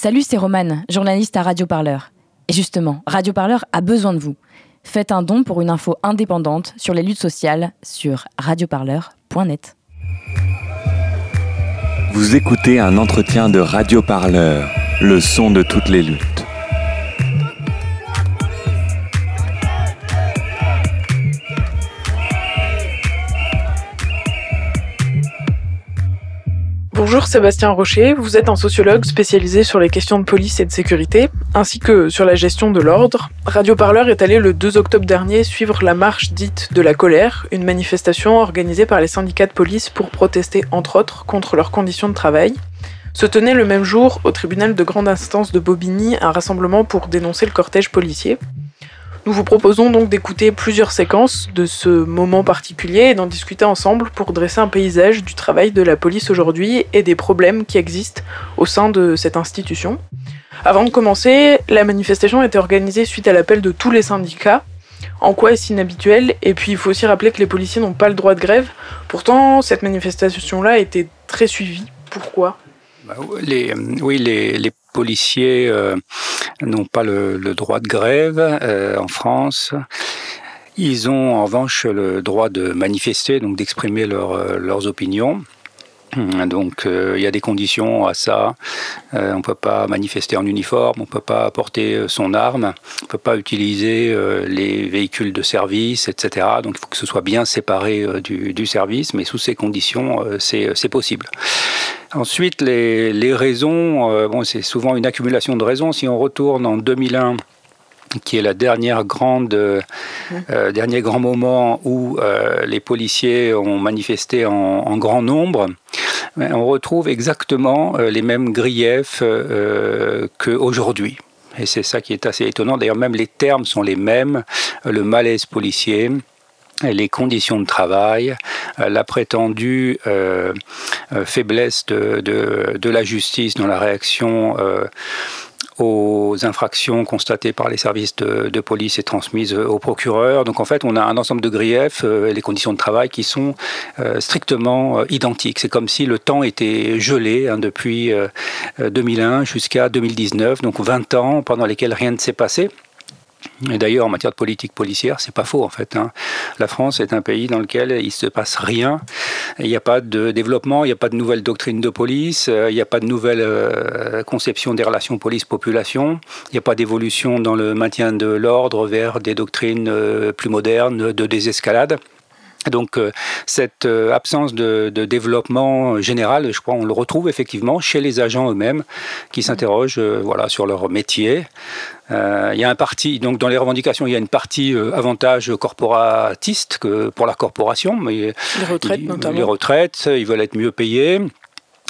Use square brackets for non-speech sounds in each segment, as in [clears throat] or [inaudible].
Salut, c'est Romane, journaliste à Radio Parleur. Et justement, Radio Parleur a besoin de vous. Faites un don pour une info indépendante sur les luttes sociales sur radioparleur.net. Vous écoutez un entretien de Radio Parleur, le son de toutes les luttes. Bonjour Sébastien Rocher, vous êtes un sociologue spécialisé sur les questions de police et de sécurité, ainsi que sur la gestion de l'ordre. Radio Parleur est allé le 2 octobre dernier suivre la marche dite de la colère, une manifestation organisée par les syndicats de police pour protester entre autres contre leurs conditions de travail. Se tenait le même jour au tribunal de grande instance de Bobigny un rassemblement pour dénoncer le cortège policier. Nous vous proposons donc d'écouter plusieurs séquences de ce moment particulier et d'en discuter ensemble pour dresser un paysage du travail de la police aujourd'hui et des problèmes qui existent au sein de cette institution. Avant de commencer, la manifestation a été organisée suite à l'appel de tous les syndicats. En quoi est-ce inhabituel? Et puis il faut aussi rappeler que les policiers n'ont pas le droit de grève. Pourtant, cette manifestation-là a été très suivie. Pourquoi? Bah, les, Oui, les, les policiers euh, n'ont pas le, droit de grève euh, en France. Ils ont en revanche le droit de manifester, donc d'exprimer euh, leurs opinions. [clears throat] Donc il y a des conditions à ça. on ne peut pas manifester en uniforme, on ne peut pas porter son arme, on ne peut pas utiliser les véhicules de service, etc. Donc il faut que ce soit bien séparé du, du service, mais sous ces conditions, c'est possible. Ensuite, les, raisons, euh, bon, c'est souvent une accumulation de raisons. Si on retourne en 2001, qui est la dernière grande, euh, euh, dernier grand moment où les policiers ont manifesté en, grand nombre, ben, on retrouve exactement les mêmes griefs qu'aujourd'hui. Et c'est ça qui est assez étonnant. D'ailleurs, même les termes sont les mêmes. Le malaise policier, les conditions de travail, euh, la prétendue euh, euh, faiblesse de, de, la justice dans la réaction aux infractions constatées par les services de, police et transmises au procureur. Donc en fait, on a un ensemble de griefs et les conditions de travail qui sont strictement identiques. C'est comme si le temps était gelé hein, depuis 2001 jusqu'à 2019, donc 20 ans pendant lesquels rien ne s'est passé. Et d'ailleurs, en matière de politique policière, c'est pas faux en fait. Hein. La France est un pays dans lequel il se passe rien. Il n'y a pas de développement, il n'y a pas de nouvelle doctrine de police, euh, il n'y a pas de nouvelle euh, conception des relations police-population, il n'y a pas d'évolution dans le maintien de l'ordre vers des doctrines euh, plus modernes de désescalade. Donc cette absence de, développement général, je crois, on le retrouve effectivement chez les agents eux-mêmes qui s'interrogent voilà, sur leur métier, euh, il y a un parti, donc dans les revendications, il y a une partie euh, avantage corporatiste que pour la corporation. Mais les retraites notamment. Les retraites, ils veulent être mieux payés.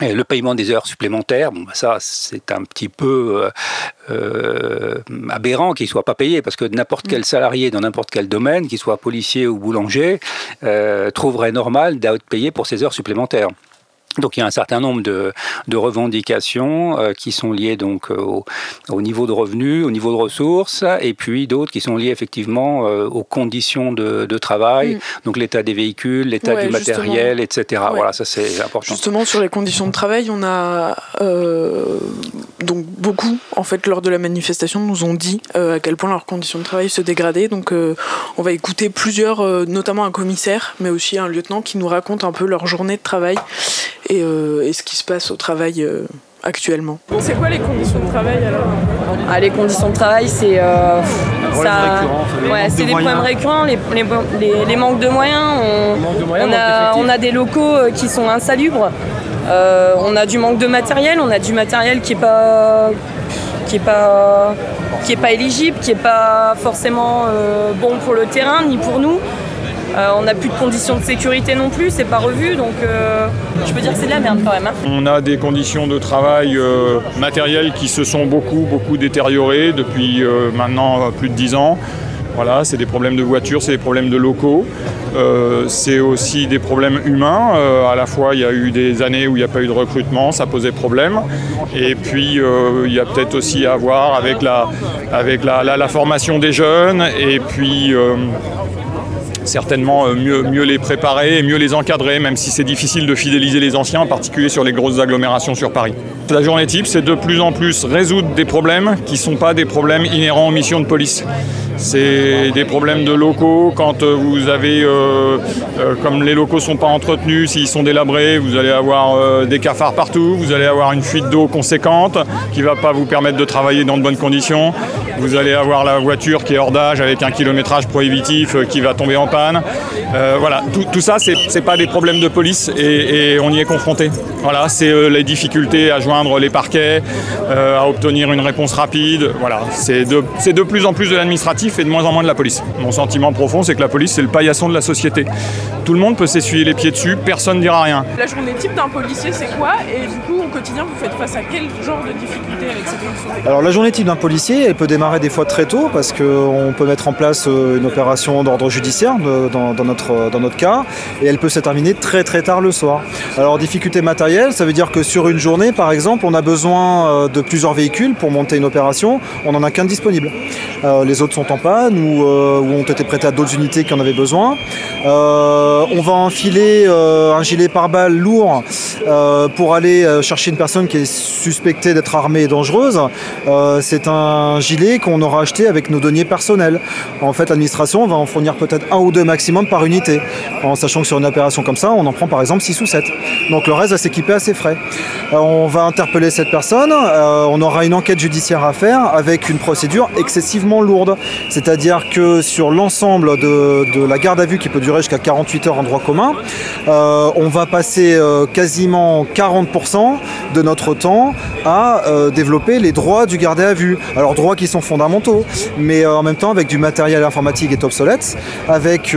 Et le paiement des heures supplémentaires, bon, bah, ça c'est un petit peu euh, aberrant qu'il ne soit pas payé, parce que n'importe quel mm. salarié dans n'importe quel domaine, qu'il soit policier ou boulanger, trouverait normal d'être payé pour ses heures supplémentaires. Donc il y a un certain nombre de, revendications euh, qui sont liées donc euh, au, niveau de revenus, au niveau de ressources, et puis d'autres qui sont liées effectivement euh, aux conditions de, travail, mm. donc l'état des véhicules, l'état du matériel, etc. Voilà, ça c'est important. Justement sur les conditions de travail, on a donc beaucoup en fait lors de la manifestation nous ont dit à quel point leurs conditions de travail se dégradaient. Donc on va écouter plusieurs, notamment un commissaire, mais aussi un lieutenant qui nous raconte un peu leur journée de travail euh, et, ce qui se passe au travail euh, actuellement. C'est quoi les conditions de travail alors? Ah, Les conditions de travail, c'est euh, ouais, c'est des problèmes récurrents, les, les, manques de moyens. On, a, on a des locaux qui sont insalubres. on a du manque de matériel, on a du matériel qui est pas qui est pas qui est pas éligible, qui est pas forcément bon pour le terrain ni pour nous. Euh, on n'a plus de conditions de sécurité non plus, c'est pas revu, donc euh, je peux dire que c'est de la merde quand même. Hein. On a des conditions de travail euh, matérielles qui se sont beaucoup, beaucoup détériorées depuis maintenant plus de 10 ans. Voilà, c'est des problèmes de voitures, c'est des problèmes de locaux, c'est aussi des problèmes humains. à la fois, il y a eu des années où il n'y a pas eu de recrutement, ça posait problème. Et puis, il y a peut-être aussi à voir avec la, la formation des jeunes et puis certainement mieux, mieux les préparer et mieux les encadrer, même si c'est difficile de fidéliser les anciens, en particulier sur les grosses agglomérations sur Paris. La journée type, c'est de plus en plus résoudre des problèmes qui ne sont pas des problèmes inhérents aux missions de police. C'est des problèmes de locaux. Quand euh, vous avez, euh, euh, comme les locaux ne sont pas entretenus, s'ils sont délabrés, vous allez avoir des cafards partout, vous allez avoir une fuite d'eau conséquente qui ne va pas vous permettre de travailler dans de bonnes conditions. Vous allez avoir la voiture qui est hors d'âge avec un kilométrage prohibitif qui va tomber en panne. voilà, tout, ça, ce n'est pas des problèmes de police et, on y est confronté. Voilà, c'est les difficultés à joindre les parquets, à obtenir une réponse rapide. Voilà, c'est de, de plus en plus de l'administratif et de moins en moins de la police. Mon sentiment profond, c'est que la police, c'est le paillasson de la société. Tout le monde peut s'essuyer les pieds dessus, personne ne dira rien. La journée type d'un policier, c'est quoi? Et du coup, au quotidien, vous faites face à quel genre de difficultés avec cette Alors, la journée type d'un policier, elle peut démarrer des fois très tôt parce qu'on peut mettre en place euh, une opération d'ordre judiciaire dans, notre, dans notre cas et elle peut se terminer très très tard le soir. Alors, difficulté matérielle, ça veut dire que sur une journée, par exemple, on a besoin euh, de plusieurs véhicules pour monter une opération, on n'en a qu'un disponible. Euh, les autres sont en panne ou, euh, ont été prêtés à d'autres unités qui en avaient besoin. Euh, on va enfiler un gilet pare-balles lourd pour aller chercher une personne qui est suspectée d'être armée et dangereuse. C'est un gilet qu'on aura acheté avec nos deniers personnels. En fait, l'administration va en fournir peut-être un ou deux maximum par unité, en sachant que sur une opération comme ça, on en prend par exemple 6 ou 7. Donc le reste va s'équiper à ses frais. on va interpeller cette personne, on aura une enquête judiciaire à faire avec une procédure excessivement lourde. C'est-à-dire que sur l'ensemble de, la garde à vue qui peut durer jusqu'à 48 heures en droit commun, euh, on va passer euh, quasiment 40% de notre temps à euh, développer les droits du gardé à vue. Alors droits qui sont fondamentaux, mais en même temps avec du matériel informatique est obsolète, avec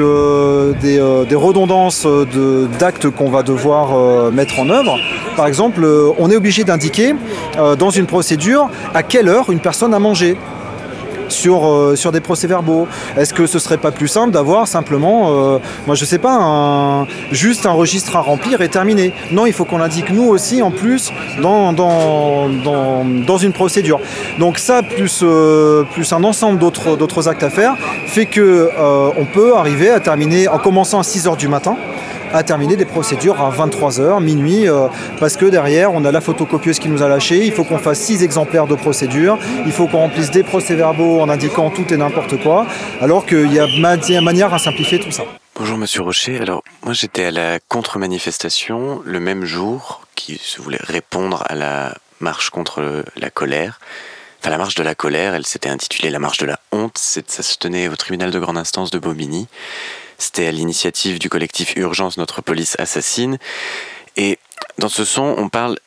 des, des, redondances d'actes qu'on va devoir mettre en œuvre. Par exemple, on est obligé d'indiquer dans une procédure à quelle heure une personne a mangé sur, euh, sur des procès-verbaux Est-ce que ce serait pas plus simple d'avoir simplement, euh, moi je sais pas, juste un registre à remplir et terminé Non, il faut qu'on l'indique nous aussi en plus dans, une procédure. Donc ça, plus, euh, plus un ensemble d'autres actes à faire, fait que on peut arriver à terminer en commençant à 6h du matin à terminer des procédures à 23h, minuit, euh, parce que derrière, on a la photocopieuse qui nous a lâché, il faut qu'on fasse 6 exemplaires de procédures, il faut qu'on remplisse des procès-verbaux en indiquant tout et n'importe quoi, alors qu'il y a manière à simplifier tout ça. Bonjour Monsieur Rocher, alors moi j'étais à la contre-manifestation le même jour qui voulait répondre à la marche contre la colère. Enfin, la marche de la colère, elle s'était intitulée la marche de la honte. Ça se tenait au tribunal de grande instance de Bobigny. C'était à l'initiative du collectif Urgence Notre Police Assassine. Et dans ce son, on parle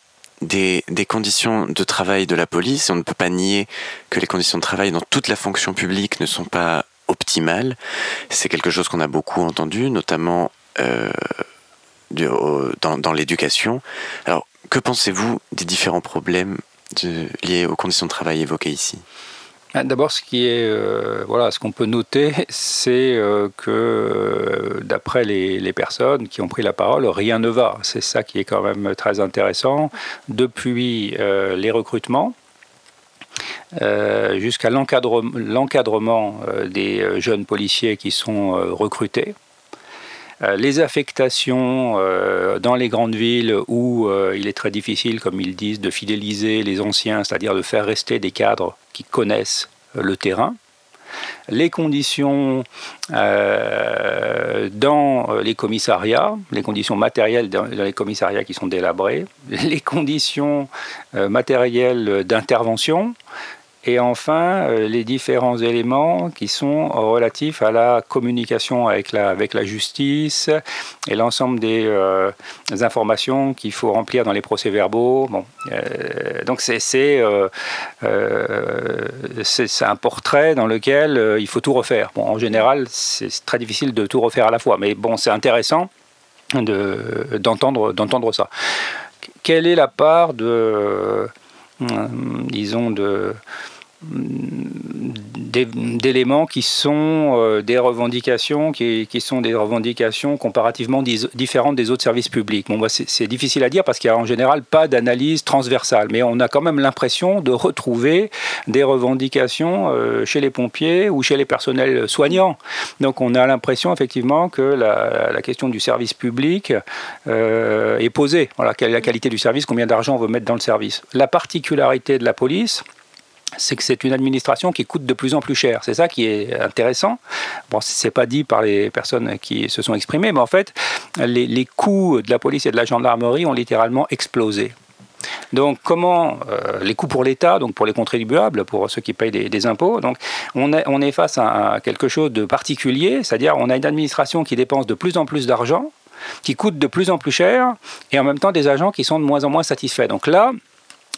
des, conditions de travail de la police. On ne peut pas nier que les conditions de travail dans toute la fonction publique ne sont pas optimales. C'est quelque chose qu'on a beaucoup entendu, notamment euh, dans, l'éducation. Alors, que pensez-vous des différents problèmes liés aux conditions de travail évoquées ici? D'abord, ce qui est, euh, voilà, ce qu'on peut noter, [laughs] c'est euh, que euh, d'après les, personnes qui ont pris la parole, rien ne va. C'est ça qui est quand même très intéressant. Depuis les recrutements, jusqu'à l'encadrement des jeunes policiers qui sont recrutés. Les affectations dans les grandes villes où il est très difficile, comme ils disent, de fidéliser les anciens, c'est-à-dire de faire rester des cadres qui connaissent le terrain, les conditions euh, dans les commissariats, les conditions matérielles dans les commissariats qui sont délabrés, [laughs] les conditions euh, matérielles d'intervention, et enfin, euh, les différents éléments qui sont relatifs à la communication avec la, avec la justice et l'ensemble des, euh, informations qu'il faut remplir dans les procès-verbaux. Bon, euh, donc c'est c'est un portrait dans lequel il faut tout refaire. Bon, en général, c'est très difficile de tout refaire à la fois, mais bon, c'est intéressant d'entendre d'entendre ça. Quelle est la part de, disons, de d'éléments qui sont euh, des revendications, qui, sont des revendications comparativement différentes des autres services publics. Bon, c'est difficile à dire parce qu'il n'y a en général pas d'analyse transversale, mais on a quand même l'impression de retrouver des revendications euh, chez les pompiers ou chez les personnels soignants. Donc on a l'impression effectivement que la, question du service public euh, est posée. Voilà, quelle est la qualité du service, combien d'argent on veut mettre dans le service. La particularité de la police, c'est que c'est une administration qui coûte de plus en plus cher. C'est ça qui est intéressant. Bon, c'est pas dit par les personnes qui se sont exprimées, mais en fait, les, coûts de la police et de la gendarmerie ont littéralement explosé. Donc, comment euh, les coûts pour l'État, donc pour les contribuables, pour ceux qui payent des, impôts, donc on est, face à, quelque chose de particulier, c'est-à-dire on a une administration qui dépense de plus en plus d'argent, qui coûte de plus en plus cher, et en même temps des agents qui sont de moins en moins satisfaits. Donc là,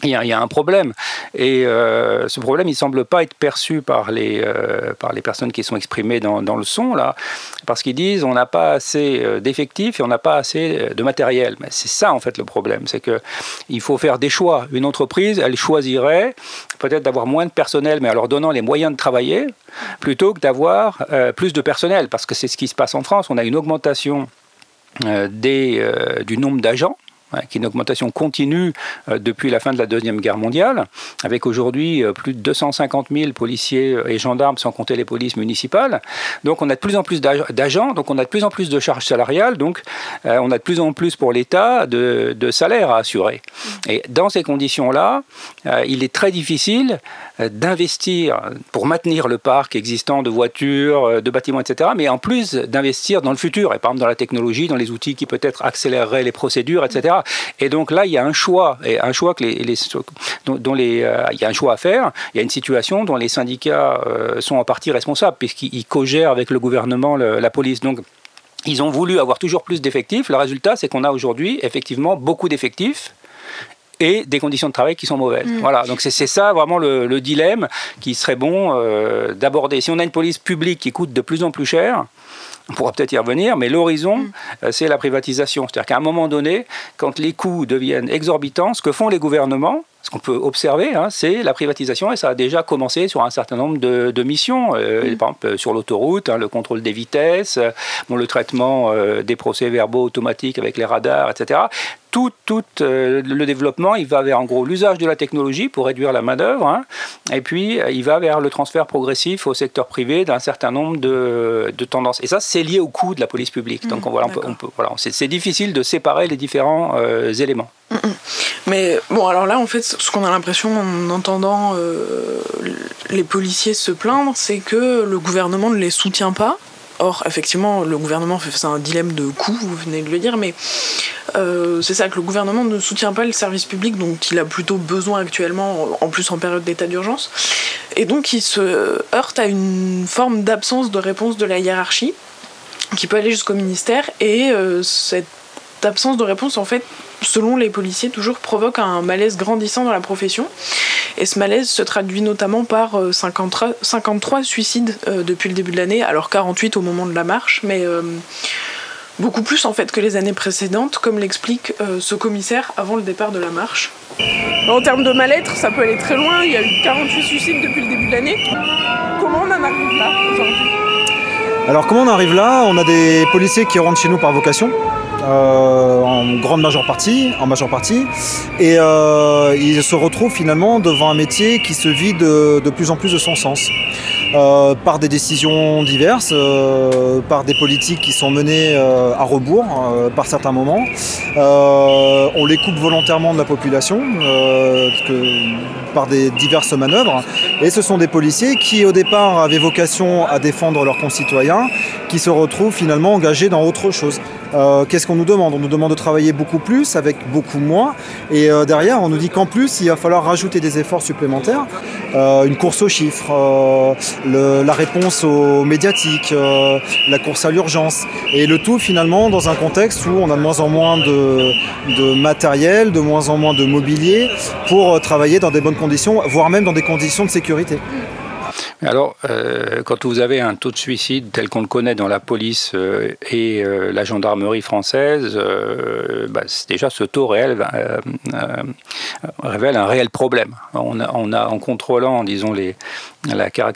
il y, a, un problème. Et euh, ce problème, il ne semble pas être perçu par les, euh, par les personnes qui sont exprimées dans, dans le son, là, parce qu'ils disent on n'a pas assez euh, d'effectifs et on n'a pas assez de matériel. Mais c'est ça, en fait, le problème. C'est qu'il faut faire des choix. Une entreprise, elle choisirait peut-être d'avoir moins de personnel, mais en leur donnant les moyens de travailler, plutôt que d'avoir plus de personnel, parce que c'est ce qui se passe en France. On a une augmentation des, du nombre d'agents qui est une augmentation continue euh, depuis la fin de la Deuxième Guerre mondiale, avec aujourd'hui euh, plus de 250 000 policiers euh, et gendarmes, sans compter les polices municipales. Donc on a de plus en plus d'agents, donc on a de plus en plus de charges salariales, donc on a de plus en plus pour l'État de, de salaires à assurer. Et dans ces conditions-là, il est très difficile d'investir pour maintenir le parc existant de voitures, de bâtiments, etc., mais en plus d'investir dans le futur, et par exemple dans la technologie, dans les outils qui peut-être accéléreraient les procédures, etc. Et donc là, il y a un choix, et un choix que les, dont, les, euh, il y a un choix à faire. Il y a une situation dont les syndicats euh, sont en partie responsables, puisqu'ils co-gèrent avec le gouvernement la police. Donc ils ont voulu avoir toujours plus d'effectifs. Le résultat, c'est qu'on a aujourd'hui effectivement beaucoup d'effectifs et des conditions de travail qui sont mauvaises. Mm. Voilà, donc c'est ça vraiment le, dilemme qui serait bon euh, d'aborder. Si on a une police publique qui coûte de plus en plus cher, on pourra peut-être y revenir, mais l'horizon, mm. euh, c'est la privatisation. C'est-à-dire qu'à un moment donné, quand les coûts deviennent exorbitants, ce que font les gouvernements, ce qu'on peut observer, hein, c'est la privatisation, et ça a déjà commencé sur un certain nombre de, missions, euh, par exemple sur l'autoroute, hein, le contrôle des vitesses, le traitement des procès-verbaux automatiques avec les radars, etc tout, euh, le développement, il va vers en gros l'usage de la technologie pour réduire la main-d'œuvre, hein. et puis euh, il va vers le transfert progressif au secteur privé d'un certain nombre de, tendances. Et ça, c'est lié au coût de la police publique. Donc mmh, voilà, on peut, voilà, c'est difficile de séparer les différents euh, éléments. Mmh, mmh. Mais bon, alors là, en fait, ce qu'on a l'impression en entendant les policiers se plaindre, c'est que le gouvernement ne les soutient pas. Or, effectivement, le gouvernement fait un dilemme de coût, vous venez de le dire, mais euh, c'est ça que le gouvernement ne soutient pas le service public dont il a plutôt besoin actuellement, en plus en période d'état d'urgence. Et donc, il se heurte à une forme d'absence de réponse de la hiérarchie qui peut aller jusqu'au ministère. Et euh, cette absence de réponse, en fait, selon les policiers, toujours provoque un malaise grandissant dans la profession. Et ce malaise se traduit notamment par 53, euh, suicides euh, depuis le début de l'année, alors 48 au moment de la marche, mais euh, beaucoup plus en fait que les années précédentes, comme l'explique ce commissaire avant le départ de la marche. En termes de mal-être, ça peut aller très loin. Il y a eu 48 suicides depuis le début de l'année. Comment on en arrive là aujourd'hui? Alors comment on arrive là? On a des policiers qui rentrent chez nous par vocation. Euh, en grande majeure partie, en majeure partie, et euh, se retrouve finalement devant un métier qui se vide de, plus en plus de son sens. Euh, par des décisions diverses, par des politiques qui sont menées à rebours par certains moments. on les coupe volontairement de la population par des diverses manœuvres. Et ce sont des policiers qui au départ avaient vocation à défendre leurs concitoyens, qui se retrouvent finalement engagés dans autre chose. Euh, qu'est-ce qu'on nous demande? On nous demande de travailler beaucoup plus avec beaucoup moins. Et euh, derrière, on nous dit qu'en plus, il va falloir rajouter des efforts supplémentaires. Euh, une course aux chiffres, la réponse aux médiatiques, la course à l'urgence. Et le tout finalement dans un contexte où on a de moins en moins de, de matériel, de moins en moins de mobilier pour travailler dans des bonnes conditions, voire même dans des conditions de sécurité. Alors, euh, quand vous avez un taux de suicide tel qu'on le connaît dans la police euh, et euh, la gendarmerie française, bah, déjà ce taux réel révèle un réel problème. On a, on a en contrôlant, disons, les,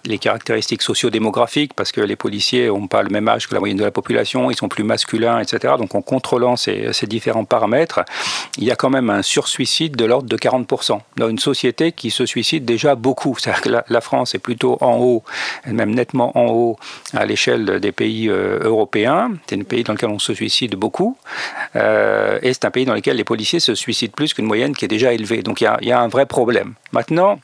les caractéristiques sociodémographiques, parce que les policiers n'ont pas le même âge que la moyenne de la population, ils sont plus masculins, etc. Donc en contrôlant ces, différents paramètres, il y a quand même un sursuicide de l'ordre de 40%. Dans une société qui se suicide déjà beaucoup. C'est-à-dire que la, France est plutôt en haut, même nettement en haut à l'échelle des pays euh, européens. C'est un pays dans lequel on se suicide beaucoup. Euh, et c'est un pays dans lequel les policiers se suicident plus qu'une moyenne qui est déjà élevée. Donc il y a un vrai problème. Maintenant,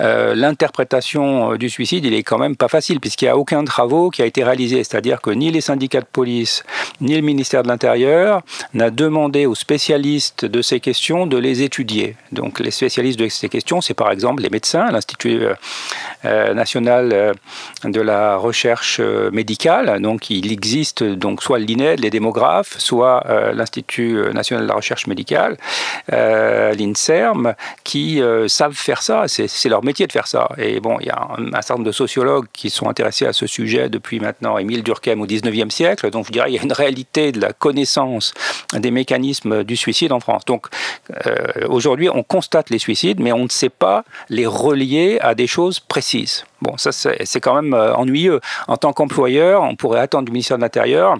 euh, l'interprétation euh, du suicide, il est quand même pas facile, puisqu'il n'y a aucun travaux qui a été réalisé. C'est-à-dire que ni les syndicats de police, ni le ministère de l'Intérieur n'a demandé aux spécialistes de ces questions de les étudier. Donc les spécialistes de ces questions, c'est par exemple les médecins, l'Institut euh, national de la recherche médicale. Donc il existe donc soit l'INED, les démographes, soit l'Institut national de la recherche médicale, l'INSERM, qui savent faire ça. C'est leur métier de faire ça. Et bon, il y a un, certain nombre de sociologues qui sont intéressés à ce sujet depuis maintenant Émile Durkheim au 19e siècle. Donc je dirais il y a une réalité de la connaissance des mécanismes du suicide en France. Donc euh, aujourd'hui, on constate les suicides, mais on ne sait pas les relier à des choses précises. Bon, ça c'est quand même euh, ennuyeux. En tant qu'employeur, on pourrait attendre du ministère de l'Intérieur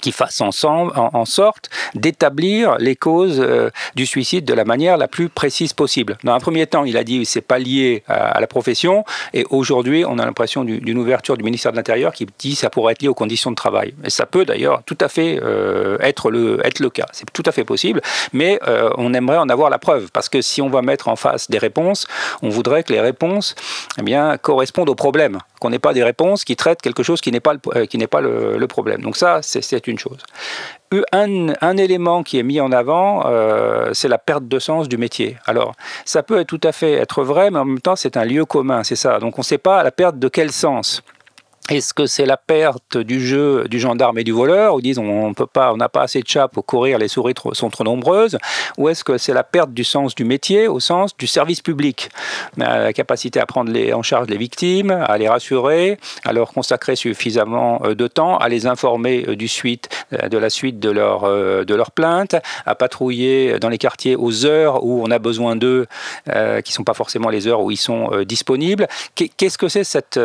qui fasse ensemble, en, sorte d'établir les causes euh, du suicide de la manière la plus précise possible. Dans un premier temps, il a dit que c'est pas lié à, la profession, et aujourd'hui, on a l'impression d'une ouverture du ministère de l'Intérieur qui dit ça pourrait être lié aux conditions de travail. Et ça peut d'ailleurs tout à fait euh, être, le, être le cas. C'est tout à fait possible, mais euh, on aimerait en avoir la preuve, parce que si on va mettre en face des réponses, on voudrait que les réponses eh bien, correspondent aux problèmes qu'on n'ait pas des réponses qui traitent quelque chose qui n'est pas, le, euh, qui n'est pas le, problème. Donc ça, c'est une chose. Un, un, élément qui est mis en avant, euh, c'est la perte de sens du métier. Alors, ça peut tout à fait être vrai, mais en même temps, c'est un lieu commun, c'est ça. Donc, on ne sait pas la perte de quel sens. Est-ce que c'est la perte du jeu du gendarme et du voleur, ou disons on peut pas, on n'a pas assez de chats pour courir, les souris sont trop nombreuses, ou est-ce que c'est la perte du sens du métier au sens du service public, euh, la capacité à prendre en charge les victimes, à les rassurer, à leur consacrer suffisamment euh, de temps, à les informer euh, du suite, de la suite de leur de leur plainte, à patrouiller dans les quartiers aux heures où on a besoin d'eux, qui sont pas forcément les heures où ils sont disponibles. Qu'est-ce que c'est cette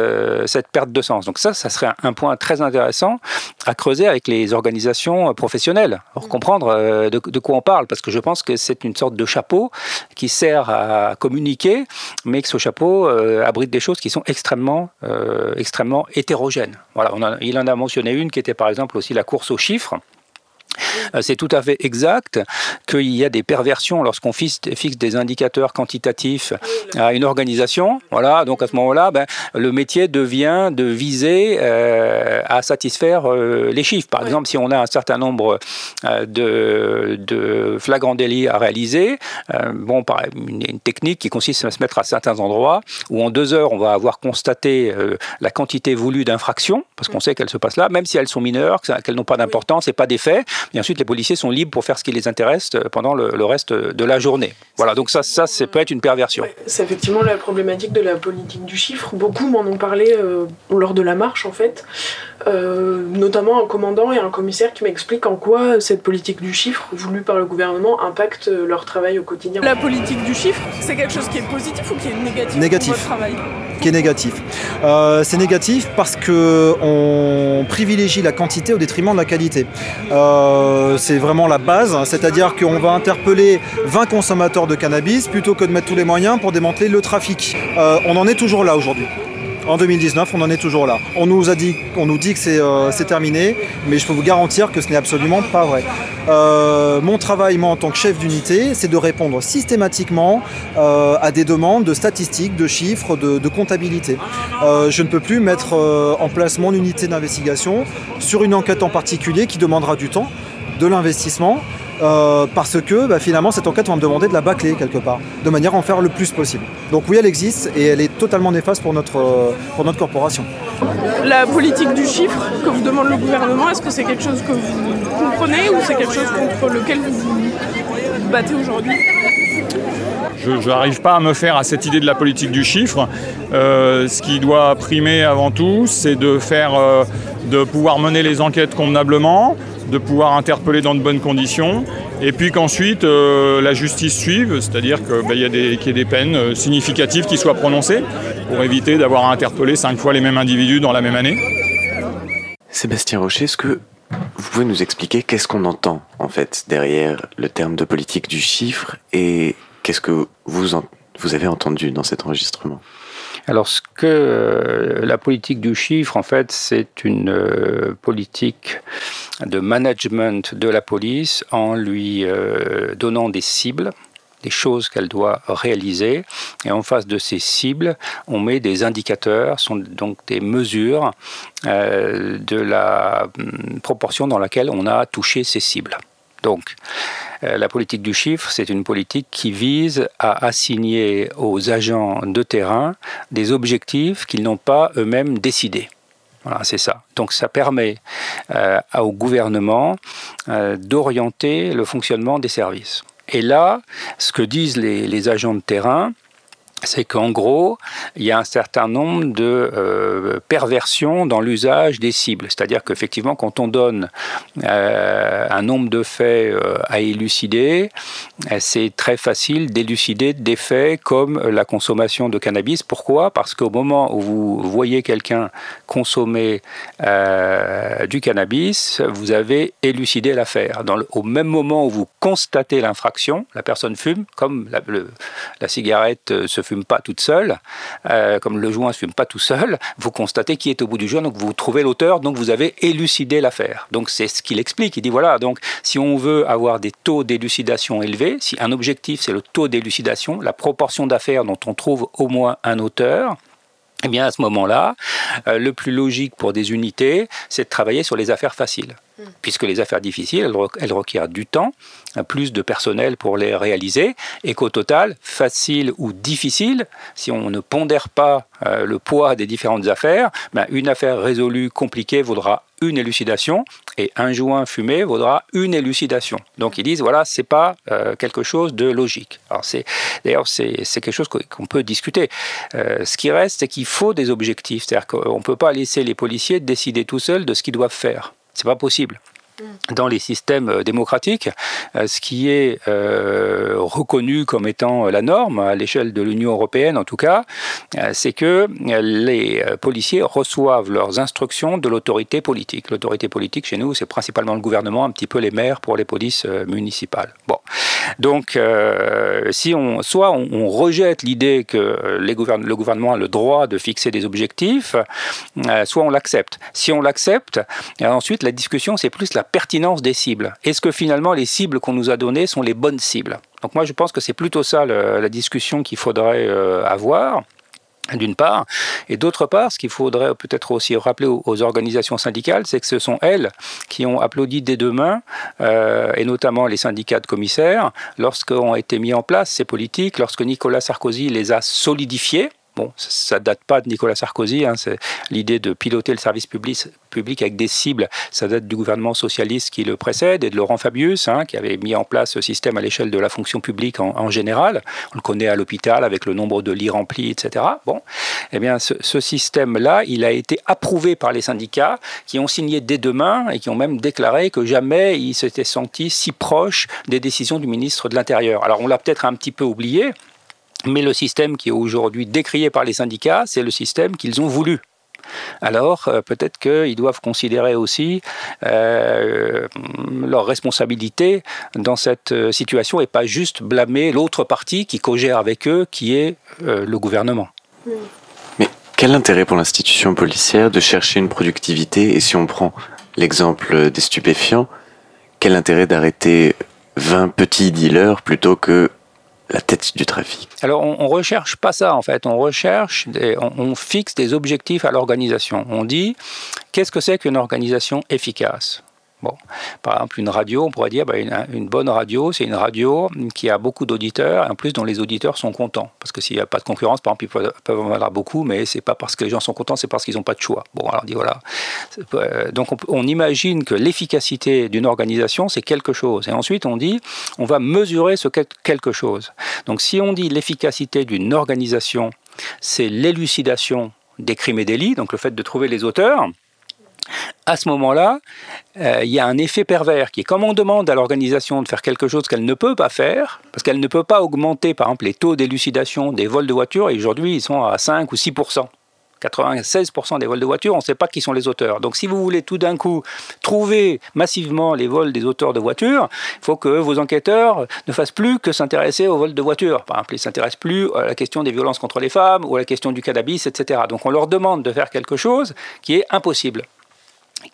cette perte de sens? Donc ça, ça serait un point très intéressant à creuser avec les organisations professionnelles, pour comprendre euh, de, quoi on parle, parce que je pense que c'est une sorte de chapeau qui sert à communiquer, mais que ce chapeau euh, abrite des choses qui sont extrêmement, euh, extrêmement hétérogènes. Voilà, il en a mentionné une qui était par exemple aussi la course aux chiffres. Euh, c'est tout à fait exact qu'il y a des perversions lorsqu'on fixe, des indicateurs quantitatifs à une organisation. Voilà, donc à ce moment-là, ben, le métier devient de viser euh, à satisfaire euh, les chiffres. Par exemple, si on a un certain nombre de, de flagrants délits à réaliser, bon, par une, une, technique qui consiste à se mettre à certains endroits où en deux heures on va avoir constaté la quantité voulue d'infractions, parce qu'on sait qu'elles se passent là, même si elles sont mineures, qu'elles n'ont pas d'importance, et pas d'effet. Et ensuite, les policiers sont libres pour faire ce qui les intéresse euh, pendant le, reste de la journée. Voilà, donc ça, ça, peut être une perversion. c'est effectivement la problématique de la politique du chiffre. Beaucoup m'en ont parlé euh, lors de la marche, en fait. Euh, notamment un commandant et un commissaire qui m'expliquent en quoi cette politique du chiffre voulue par le gouvernement impacte leur travail au quotidien. La politique du chiffre, c'est quelque chose qui est positif ou qui est négatif, négatif. pour votre travail? Qui est négatif. c'est négatif parce qu'on privilégie la quantité au détriment de la qualité. Euh, c'est vraiment la base, c'est-à-dire qu'on va interpeller 20 consommateurs de cannabis plutôt que de mettre tous les moyens pour démanteler le trafic. Euh, on en est toujours là aujourd'hui. En 2019, on en est toujours là. On nous, a dit, on nous dit que euh, c'est terminé, mais je peux vous garantir que ce n'est absolument pas vrai. Euh, mon travail, moi, en tant que chef d'unité, c'est de répondre systématiquement euh, à des demandes de statistiques, de chiffres, de comptabilité. je ne peux plus mettre en place mon unité d'investigation sur une enquête en particulier qui demandera du temps, de l'investissement, euh, parce que bah, finalement cette enquête va me demander de la bâcler quelque part, de manière à en faire le plus possible. Donc oui, elle existe et elle est totalement néfaste pour notre, euh, pour notre corporation. La politique du chiffre que vous demande le gouvernement, est-ce que c'est quelque chose que vous comprenez ou c'est quelque chose contre lequel vous vous battez aujourd'hui? Je n'arrive pas à me faire à cette idée de la politique du chiffre. Euh, ce qui doit primer avant tout, c'est de faire, euh, de pouvoir mener les enquêtes convenablement, de pouvoir interpeller dans de bonnes conditions, et puis qu'ensuite euh, la justice suive, c'est-à-dire qu'il ben, y, y, ait des peines significatives qui soient prononcées pour éviter d'avoir à interpeller cinq fois les mêmes individus dans la même année. Sébastien Rocher, est-ce que vous pouvez nous expliquer qu'est-ce qu'on entend en fait derrière le terme de politique du chiffre et qu'est-ce que vous avez entendu dans cet enregistrement? Alors, ce que euh, la politique du chiffre, en fait, c'est une euh, politique de management de la police en lui euh, donnant des cibles des choses qu'elle doit réaliser. Et en face de ces cibles, on met des indicateurs, sont donc des mesures de la hum, proportion dans laquelle on a touché ces cibles. Donc, euh, la politique du chiffre, c'est une politique qui vise à assigner aux agents de terrain des objectifs qu'ils n'ont pas eux-mêmes décidés. Voilà, c'est ça. Donc ça permet euh, au gouvernement d'orienter le fonctionnement des services. Et là, ce que disent les, agents de terrain, c'est qu'en gros, il y a un certain nombre de euh, perversions dans l'usage des cibles. C'est-à-dire qu'effectivement, quand on donne euh, un nombre de faits euh, à élucider, c'est très facile d'élucider des faits comme la consommation de cannabis. Pourquoi? Parce qu'au moment où vous voyez quelqu'un consommer du cannabis, vous avez élucidé l'affaire. Au même moment où vous constatez l'infraction, la personne fume, comme la, cigarette se fume pas toute seule, euh, comme le joint ne se fume pas tout seul, vous constatez qui est au bout du joint, donc vous trouvez l'auteur, donc vous avez élucidé l'affaire. Donc c'est ce qu'il explique. Il dit voilà, donc si on veut avoir des taux d'élucidation élevés, si un objectif c'est le taux d'élucidation, la proportion d'affaires dont on trouve au moins un auteur, eh bien à ce moment-là, euh, le plus logique pour des unités, c'est de travailler sur les affaires faciles. Hmm. Puisque les affaires difficiles, elles requièrent du temps, plus de personnel pour les réaliser, et qu'au total, facile ou difficile, si on ne pondère pas euh, le poids des différentes affaires, ben, une affaire résolue compliquée vaudra une élucidation et un joint fumé vaudra une élucidation. Donc ils disent voilà c'est pas euh, quelque chose de logique. Alors c'est d'ailleurs c'est quelque chose qu'on peut discuter. Euh, ce qui reste c'est qu'il faut des objectifs, c'est-à-dire qu'on peut pas laisser les policiers décider tout seuls de ce qu'ils doivent faire. C'est pas possible dans les systèmes euh, démocratiques, euh, ce qui est euh, reconnu comme étant la norme à l'échelle de l'Union européenne en tout cas, c'est que les policiers reçoivent leurs instructions de l'autorité politique. L'autorité politique chez nous, c'est principalement le gouvernement, un petit peu les maires pour les polices municipales. Bon, donc si on soit on, rejette l'idée que les le gouvernement a le droit de fixer des objectifs, soit on l'accepte. Si on l'accepte, ensuite la discussion c'est plus la pertinence des cibles. Est-ce que finalement les cibles qu'on nous a données sont les bonnes cibles? Donc moi je pense que c'est plutôt ça la discussion qu'il faudrait euh, avoir d'une part, et d'autre part, ce qu'il faudrait peut-être aussi rappeler aux, organisations syndicales, c'est que ce sont elles qui ont applaudi dès demain, euh, et notamment les syndicats de commissaires, lorsqu'ont été mis en place ces politiques, lorsque Nicolas Sarkozy les a solidifiées, Bon, ça date pas de Nicolas Sarkozy, hein, c'est l'idée de piloter le service public, public avec des cibles, ça date du gouvernement socialiste qui le précède et de Laurent Fabius, hein, qui avait mis en place ce système à l'échelle de la fonction publique en, général. On le connaît à l'hôpital avec le nombre de lits remplis, etc. Bon, eh bien, ce, ce système-là, il a été approuvé par les syndicats qui ont signé dès demain et qui ont même déclaré que jamais ils s'étaient sentis si proches des décisions du ministre de l'Intérieur. Alors, on l'a peut-être un petit peu oublié, mais le système qui est aujourd'hui décrié par les syndicats, c'est le système qu'ils ont voulu. Alors euh, peut-être qu'ils doivent considérer aussi euh, leur responsabilité dans cette euh, situation et pas juste blâmer l'autre partie qui cogère avec eux, qui est le gouvernement. Mais quel intérêt pour l'institution policière de chercher une productivité? Et si on prend l'exemple des stupéfiants, quel intérêt d'arrêter 20 petits dealers plutôt que la tête du trafic Alors, on, ne recherche pas ça en fait. On recherche, on, fixe des objectifs à l'organisation. On dit qu'est-ce que c'est qu'une organisation efficace? Par exemple, une radio, on pourrait dire bah, une, bonne radio, c'est une radio qui a beaucoup d'auditeurs, et en plus dont les auditeurs sont contents. Parce que s'il n'y a pas de concurrence, par exemple, ils peuvent, en avoir beaucoup, mais c'est pas parce que les gens sont contents, c'est parce qu'ils n'ont pas de choix. Bon, alors on dit voilà. Euh, donc on, on imagine que l'efficacité d'une organisation, c'est quelque chose. Et ensuite, on dit, on va mesurer ce quelque chose. Donc si on dit l'efficacité d'une organisation, c'est l'élucidation des crimes et délits, donc le fait de trouver les auteurs, à ce moment-là, euh, il y a un effet pervers qui est comme on demande à l'organisation de faire quelque chose qu'elle ne peut pas faire, parce qu'elle ne peut pas augmenter, par exemple, les taux d'élucidation des vols de voitures, et aujourd'hui ils sont à 5 ou 6% 96% des vols de voitures, on ne sait pas qui sont les auteurs. Donc si vous voulez tout d'un coup trouver massivement les vols des auteurs de voitures, il faut que vos enquêteurs ne fassent plus que s'intéresser aux vols de voitures. Par exemple, ils ne s'intéressent plus à la question des violences contre les femmes ou à la question du cannabis, etc. Donc on leur demande de faire quelque chose qui est impossible.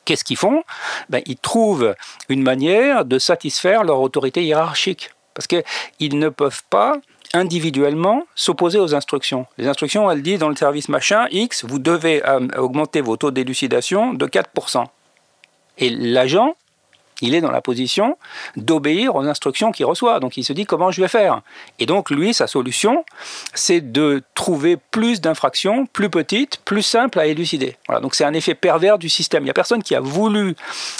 Qu'est-ce qu'ils font? Ben, Ils trouvent une manière de satisfaire leur autorité hiérarchique. Parce qu'ils ne peuvent pas individuellement s'opposer aux instructions. Les instructions, elles disent dans le service machin, X, vous devez euh, augmenter vos taux d'élucidation de 4%. Et l'agent, il est dans la position d'obéir aux instructions qu'il reçoit. Donc il se dit comment je vais faire? Et donc lui, sa solution, c'est de trouver plus d'infractions, plus petites, plus simples à élucider. Voilà, donc c'est un effet pervers du système. Il n'y a personne qui a voulu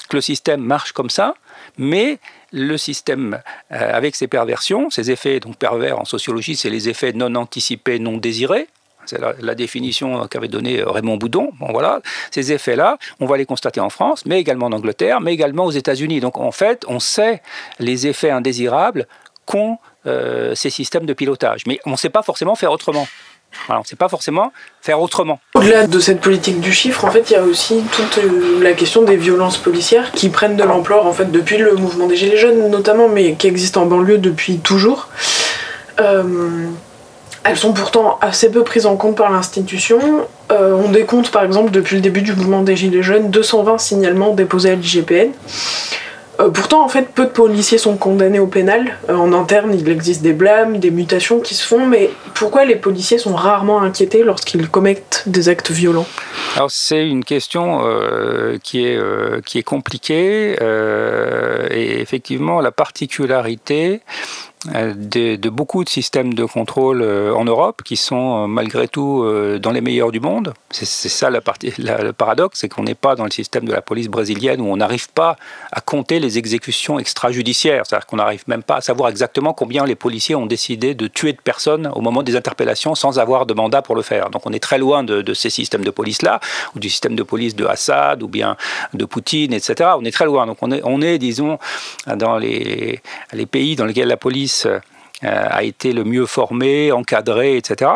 que le système marche comme ça, mais le système, euh, avec ses perversions, ses effets donc pervers en sociologie, c'est les effets non anticipés, non désirés. C'est la, définition qu'avait donnée Raymond Boudon. Bon, voilà, ces effets-là, on va les constater en France, mais également en Angleterre, mais également aux États-Unis. Donc en fait, on sait les effets indésirables qu'ont euh, ces systèmes de pilotage, mais on ne sait pas forcément faire autrement. On pas forcément faire autrement. Au-delà de cette politique du chiffre, en fait, il y a aussi toute euh, la question des violences policières qui prennent de l'ampleur en fait depuis le mouvement des Gilets jaunes notamment, mais qui existent en banlieue depuis toujours. Euh, elles sont pourtant assez peu prises en compte par l'institution. Euh, on décompte par exemple depuis le début du mouvement des Gilets jaunes 220 signalements déposés à l'IGPN. Euh, pourtant, en fait, peu de policiers sont condamnés au pénal. Euh, en interne, il existe des blâmes, des mutations qui se font, mais pourquoi les policiers sont rarement inquiétés lorsqu'ils commettent des actes violents? Alors, c'est une question euh, qui, est, qui est compliquée, et effectivement, la particularité euh, de, beaucoup de systèmes de contrôle euh, en Europe qui sont euh, malgré tout dans les meilleurs du monde. C'est ça la partie, le paradoxe, c'est qu'on n'est pas dans le système de la police brésilienne où on n'arrive pas à compter les exécutions extrajudiciaires. C'est-à-dire qu'on n'arrive même pas à savoir exactement combien les policiers ont décidé de tuer de personnes au moment des interpellations sans avoir de mandat pour le faire. Donc on est très loin de, ces systèmes de police-là, ou du système de police de Assad, ou bien de Poutine, etc. On est très loin. Donc on est, on est disons, dans les, pays dans lesquels la police euh, a été le mieux formé, encadré, etc.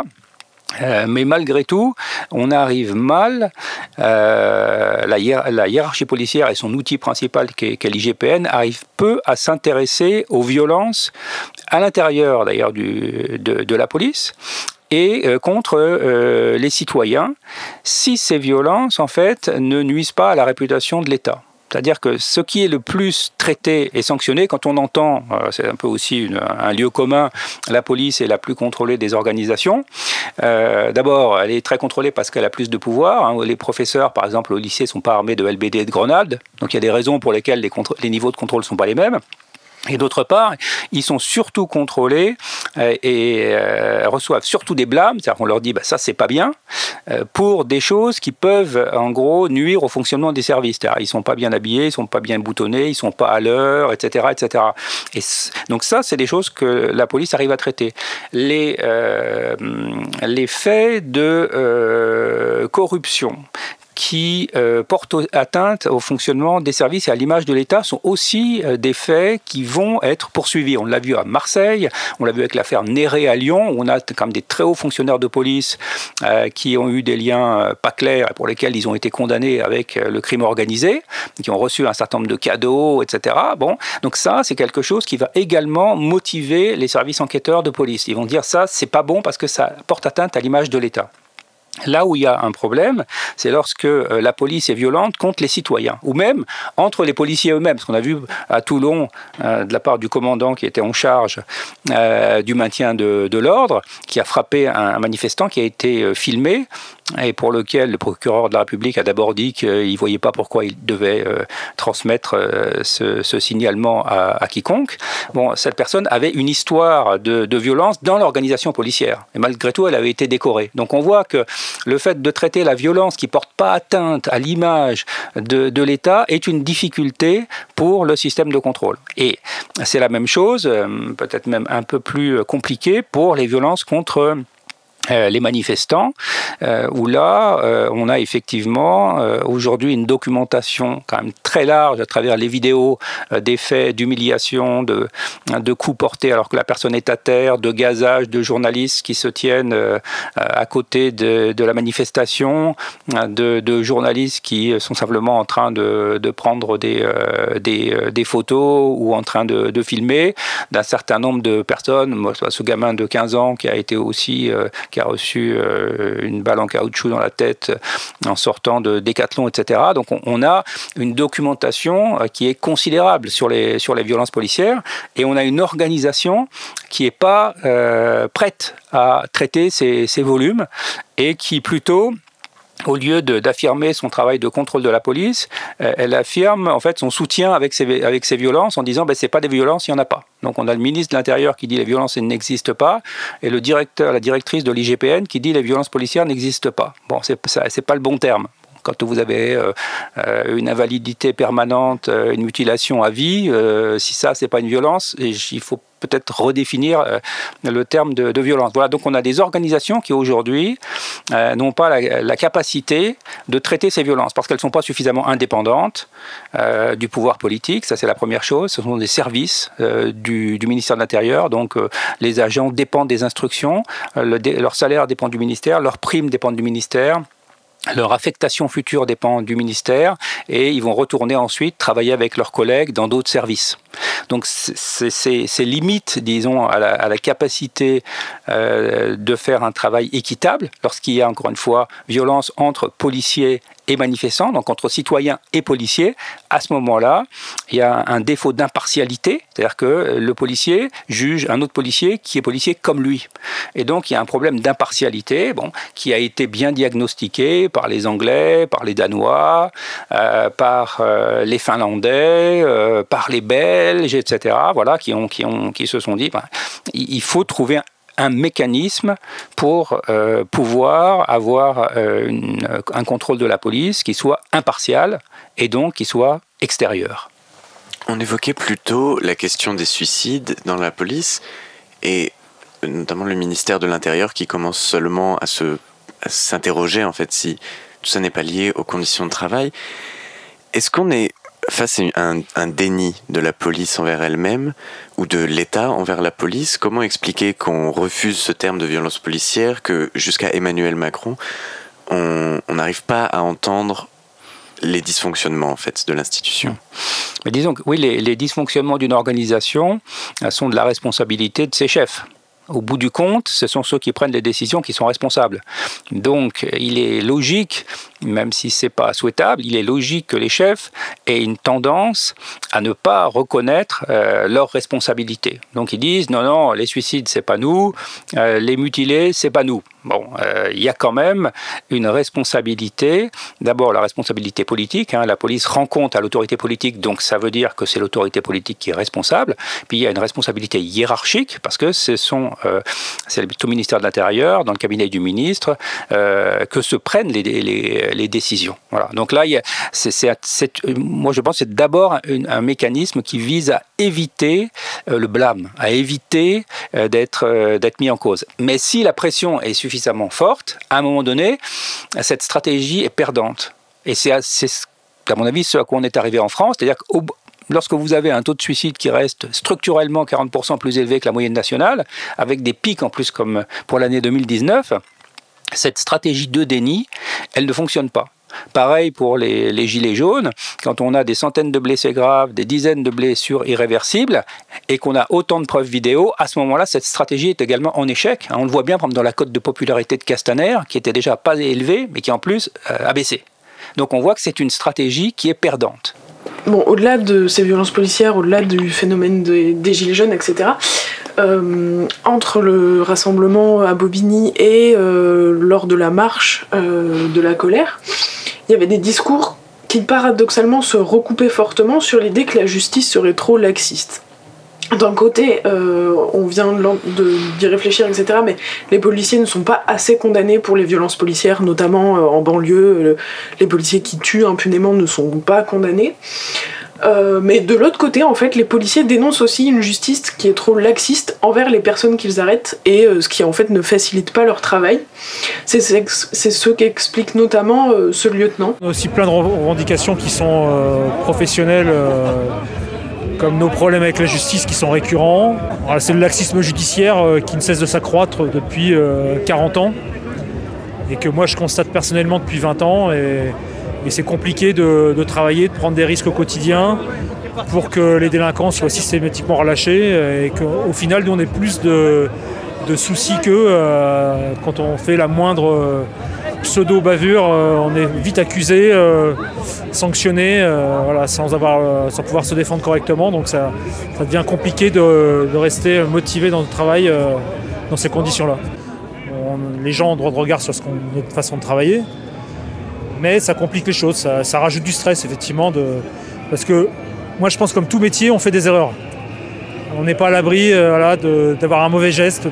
Euh, mais malgré tout, on arrive mal, euh, la, hiérarchie policière et son outil principal qu'est l'IGPN arrive peu à s'intéresser aux violences à l'intérieur d'ailleurs de, la police et contre les citoyens si ces violences en fait ne nuisent pas à la réputation de l'État. C'est-à-dire que ce qui est le plus traité et sanctionné, quand on entend, euh, c'est un peu aussi un lieu commun, la police est la plus contrôlée des organisations. Euh, d'abord, elle est très contrôlée parce qu'elle a plus de pouvoir. Hein. Les professeurs, par exemple, au lycée, ne sont pas armés de LBD et de grenades. Donc il y a des raisons pour lesquelles les, les niveaux de contrôle ne sont pas les mêmes. Et d'autre part, ils sont surtout contrôlés euh, et euh, reçoivent surtout des blâmes, c'est-à-dire qu'on leur dit bah, ça c'est pas bien, euh, pour des choses qui peuvent en gros nuire au fonctionnement des services. C'est-à-dire ils sont pas bien habillés, ils sont pas bien boutonnés, ils sont pas à l'heure, etc., etc. Et donc ça c'est des choses que la police arrive à traiter. Les les faits de corruption qui euh, portent atteinte au fonctionnement des services et à l'image de l'État sont aussi euh, des faits qui vont être poursuivis. On l'a vu à Marseille, on l'a vu avec l'affaire Néré à Lyon, où on a quand même des très hauts fonctionnaires de police euh, qui ont eu des liens pas clairs et pour lesquels ils ont été condamnés avec le crime organisé, qui ont reçu un certain nombre de cadeaux, etc. Bon, donc ça, c'est quelque chose qui va également motiver les services enquêteurs de police. Ils vont dire ça, c'est pas bon parce que ça porte atteinte à l'image de l'État. Là où il y a un problème, c'est lorsque euh, la police est violente contre les citoyens, ou même entre les policiers eux-mêmes. Ce qu'on a vu à Toulon, euh, de la part du commandant qui était en charge euh, du maintien de, l'ordre, qui a frappé un, manifestant qui a été filmé et pour lequel le procureur de la République a d'abord dit qu'il ne voyait pas pourquoi il devait transmettre ce, signalement à, quiconque. Bon, cette personne avait une histoire de, de violence dans l'organisation policière, et malgré tout, elle avait été décorée. Donc on voit que le fait de traiter la violence qui porte pas atteinte à l'image de, l'État est une difficulté pour le système de contrôle. Et c'est la même chose, euh, peut-être même un peu plus compliqué pour les violences contre euh, les manifestants, euh, où là, euh, on a effectivement aujourd'hui une documentation quand même très large à travers les vidéos des faits d'humiliation, de, de coups portés alors que la personne est à terre, de gazage de journalistes qui se tiennent à côté de, de la manifestation, de, de, journalistes qui sont simplement en train de, de prendre des, des, des, photos ou en train de, de filmer, d'un certain nombre de personnes, moi, ce gamin de 15 ans qui a été aussi qui a reçu euh, une balle en caoutchouc dans la tête en sortant de Décathlon, etc. Donc on, a une documentation euh, qui est considérable sur les, sur les violences policières et on a une organisation qui n'est pas euh, prête à traiter ces, ces volumes et qui plutôt au lieu d'affirmer son travail de contrôle de la police, euh, elle affirme en fait son soutien avec ces, avec ces violences en disant ben, c'est pas des violences, il n'y en a pas. Donc on a le ministre de l'Intérieur qui dit les violences n'existent pas et le directeur, la directrice de l'IGPN qui dit les violences policières n'existent pas. Bon, c'est pas le bon terme quand vous avez euh, euh, une invalidité permanente, une mutilation à vie, si ça, c'est pas une violence, il faut peut-être redéfinir euh, le terme de, violence. Voilà, donc on a des organisations qui aujourd'hui euh, n'ont pas la, capacité de traiter ces violences parce qu'elles ne sont pas suffisamment indépendantes euh, du pouvoir politique. Ça, c'est la première chose. Ce sont des services du, ministère de l'Intérieur. Donc les agents dépendent des instructions, leur salaire dépend du ministère, leurs primes dépendent du ministère. Leur affectation future dépend du ministère et ils vont retourner ensuite travailler avec leurs collègues dans d'autres services. Donc c'est limite, disons, à la, capacité euh, de faire un travail équitable lorsqu'il y a encore une fois violence entre policiers et manifestants, donc entre citoyens et policiers, à ce moment-là, il y a un défaut d'impartialité, c'est-à-dire que le policier juge un autre policier qui est policier comme lui. Et donc il y a un problème d'impartialité bon, qui a été bien diagnostiqué par les Anglais, par les Danois, euh, par euh, les Finlandais, euh, par les Belges, etc., voilà, qui, ont, qui, ont, qui se sont dit, ben, il faut trouver un mécanisme pour euh, pouvoir avoir euh, un contrôle de la police qui soit impartial et donc qui soit extérieur. On évoquait plutôt la question des suicides dans la police et notamment le ministère de l'Intérieur qui commence seulement à se s'interroger en fait si tout ça n'est pas lié aux conditions de travail. Est-ce qu'on est face à un, déni de la police envers elle-même ou de l'État envers la police, comment expliquer qu'on refuse ce terme de violence policière, que jusqu'à Emmanuel Macron, on n'arrive pas à entendre les dysfonctionnements en fait de l'institution? Disons que oui, les, les dysfonctionnements d'une organisation sont de la responsabilité de ses chefs au bout du compte, ce sont ceux qui prennent les décisions qui sont responsables. Donc, il est logique, même si c'est pas souhaitable, il est logique que les chefs aient une tendance à ne pas reconnaître euh, leurs responsabilités. Donc, ils disent non, non, les suicides c'est pas nous, euh, les mutilés c'est pas nous. Bon, euh, il y a quand même une responsabilité. D'abord, la responsabilité politique. Hein. la police rend compte à l'autorité politique, donc ça veut dire que c'est l'autorité politique qui est responsable. Puis il y a une responsabilité hiérarchique parce que ce sont, euh, c'est au ministère de l'Intérieur, dans le cabinet du ministre, euh, que se prennent les, décisions. Voilà. Donc là, moi je pense que c'est d'abord un, mécanisme qui vise à éviter le blâme, à éviter d'être d'être mis en cause. Mais si la pression est suffisante suffisamment forte, à un moment donné, cette stratégie est perdante. Et c'est, à mon avis, ce à quoi on est arrivé en France, c'est-à-dire que lorsque vous avez un taux de suicide qui reste structurellement 40% plus élevé que la moyenne nationale, avec des pics en plus comme pour l'année 2019, cette stratégie de déni, elle ne fonctionne pas. Pareil pour les, gilets jaunes, quand on a des centaines de blessés graves, des dizaines de blessures irréversibles, et qu'on a autant de preuves vidéo, à ce moment-là, cette stratégie est également en échec. On le voit bien, par exemple, dans la cote de popularité de Castaner, qui était déjà pas élevée, mais qui en plus a baissé. Donc on voit que c'est une stratégie qui est perdante. Bon, au-delà de ces violences policières, au-delà du phénomène des, gilets jaunes, etc., euh, entre le rassemblement à Bobigny et euh, lors de la marche euh, de la colère, il y avait des discours qui paradoxalement se recoupaient fortement sur l'idée que la justice serait trop laxiste d'un côté, on vient d'y réfléchir, etc., mais les policiers ne sont pas assez condamnés pour les violences policières, notamment en banlieue. Les policiers qui tuent impunément ne sont pas condamnés. Mais de l'autre côté, en fait, les policiers dénoncent aussi une justice qui est trop laxiste envers les personnes qu'ils arrêtent et ce qui en fait ne facilite pas leur travail. C'est ce qu'explique notamment ce lieutenant. On a aussi plein de revendications qui sont professionnelles comme nos problèmes avec la justice qui sont récurrents. C'est le laxisme judiciaire euh, qui ne cesse de s'accroître depuis 40 euh, ans et que moi je constate personnellement depuis 20 ans. C'est compliqué de, travailler, de prendre des risques au quotidien pour que les délinquants soient systématiquement relâchés et qu'au final nous on ait plus de, soucis qu'eux euh, quand on fait la moindre pseudo-bavure, euh, on est vite accusé, euh, sanctionné, euh, sans, avoir, sans pouvoir se défendre correctement. Donc ça, devient compliqué de, rester motivé dans le travail dans ces conditions-là. les gens ont droit de regard sur ce notre façon de travailler, mais ça complique les choses, ça, rajoute du stress effectivement. Parce que moi je pense comme tout métier, on fait des erreurs. On n'est pas à l'abri d'avoir un mauvais geste,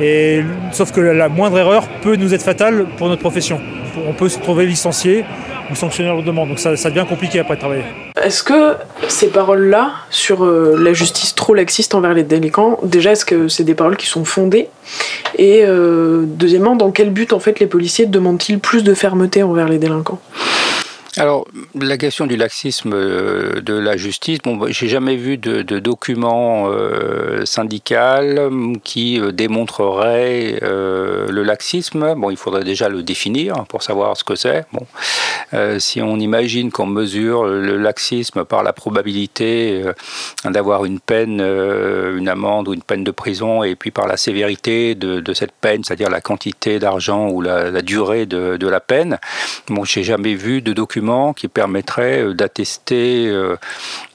et, sauf que la moindre erreur peut nous être fatale pour notre profession. On peut se trouver licencié ou sanctionner leur demande. Donc ça, devient compliqué après de travailler. Est-ce que ces paroles-là sur euh, la justice trop laxiste envers les délinquants, déjà est-ce que c'est des paroles qui sont fondées? Et euh, deuxièmement, dans quel but en fait les policiers demandent-ils plus de fermeté envers les délinquants? Alors, la question du laxisme euh, de la justice, bon, j'ai jamais vu de, de document euh, syndical qui euh, démontrerait le laxisme. Bon, il faudrait déjà le définir pour savoir ce que c'est. Bon, si on imagine qu'on mesure le laxisme par la probabilité d'avoir une peine, une amende ou une peine de prison, et puis par la sévérité de, cette peine, c'est-à-dire la quantité d'argent ou la, durée de, de la peine, bon, j'ai jamais vu de document qui permettrait euh, d'attester euh,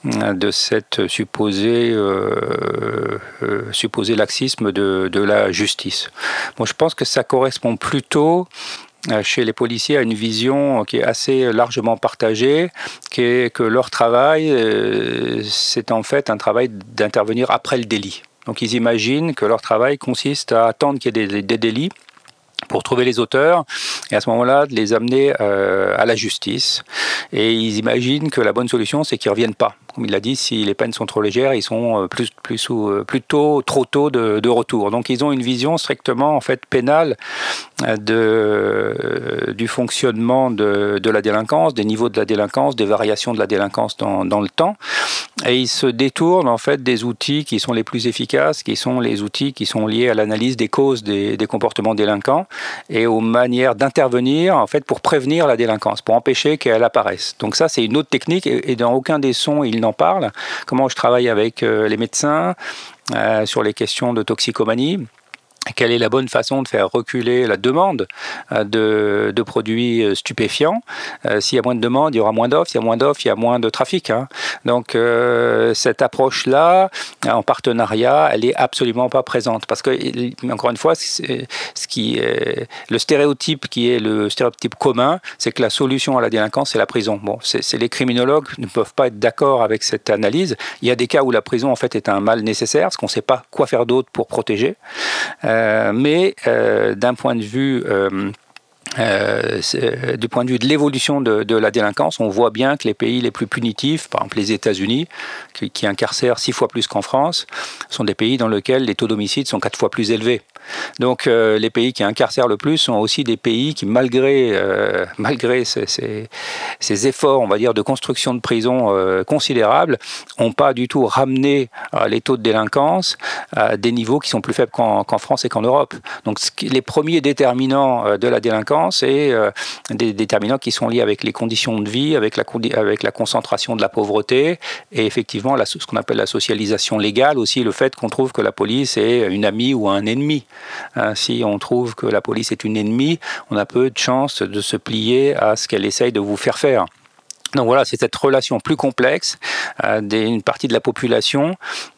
de cette supposée, euh, supposé laxisme de, de, la justice. Je pense que ça correspond plutôt chez les policiers à une vision qui est assez largement partagée, qui est que leur travail, c'est en fait un travail d'intervenir après le délit. Donc ils imaginent que leur travail consiste à attendre qu'il y ait des délits pour trouver les auteurs et à ce moment-là de les amener euh, à la justice. Et ils imaginent que la bonne solution, c'est qu'ils ne reviennent pas. Comme il l'a dit, si les peines sont trop légères, ils sont euh, plus, plus, euh, plutôt trop tôt de, de, retour. Donc ils ont une vision strictement en fait pénale de, du fonctionnement de, de, la délinquance, des niveaux de la délinquance, des variations de la délinquance dans, dans le temps. Et ils se détournent en fait des outils qui sont les plus efficaces, qui sont les outils qui sont liés à l'analyse des causes des, des comportements délinquants et aux manières d'intervenir en fait pour prévenir la délinquance, pour empêcher qu'elle apparaisse. Donc ça c'est une autre technique et, dans aucun des sons il n'en parle. Comment je travaille avec euh, les médecins euh, sur les questions de toxicomanie quelle est la bonne façon de faire reculer la demande euh, de, produits euh, stupéfiants. Euh, s'il y a moins de demande, il y aura moins d'offres. S'il y a moins d'offres, il y a moins de trafic. Hein. Donc cette approche-là, en partenariat, elle est absolument pas présente. Parce que, encore une fois, ce qui est, le stéréotype qui est le stéréotype commun, c'est que la solution à la délinquance, c'est la prison. Bon, c'est les criminologues ne peuvent pas être d'accord avec cette analyse. Il y a des cas où la prison, en fait, est un mal nécessaire, parce qu'on ne sait pas quoi faire d'autre pour protéger. Euh, mais euh, d'un point de vue euh, du point de vue de l'évolution de, la délinquance, on voit bien que les pays les plus punitifs, par exemple les États-Unis, qui, incarcèrent six fois plus qu'en France, sont des pays dans lesquels les taux d'homicide sont quatre fois plus élevés. Donc euh, les pays qui incarcèrent le plus sont aussi des pays qui, malgré, euh, malgré ces, ces, efforts, on va dire, de construction de prisons euh, considérables, n'ont pas du tout ramené les taux de délinquance à des niveaux qui sont plus faibles qu'en France et qu'en Europe. Donc les premiers déterminants de la délinquance, c'est des déterminants qui sont liés avec les conditions de vie, avec la, avec la concentration de la pauvreté et effectivement la, ce qu'on appelle la socialisation légale, aussi le fait qu'on trouve que la police est une amie ou un ennemi. Hein, si on trouve que la police est une ennemie, on a peu de chances de se plier à ce qu'elle essaye de vous faire faire. Donc voilà, c'est cette relation plus complexe euh, d'une partie de la population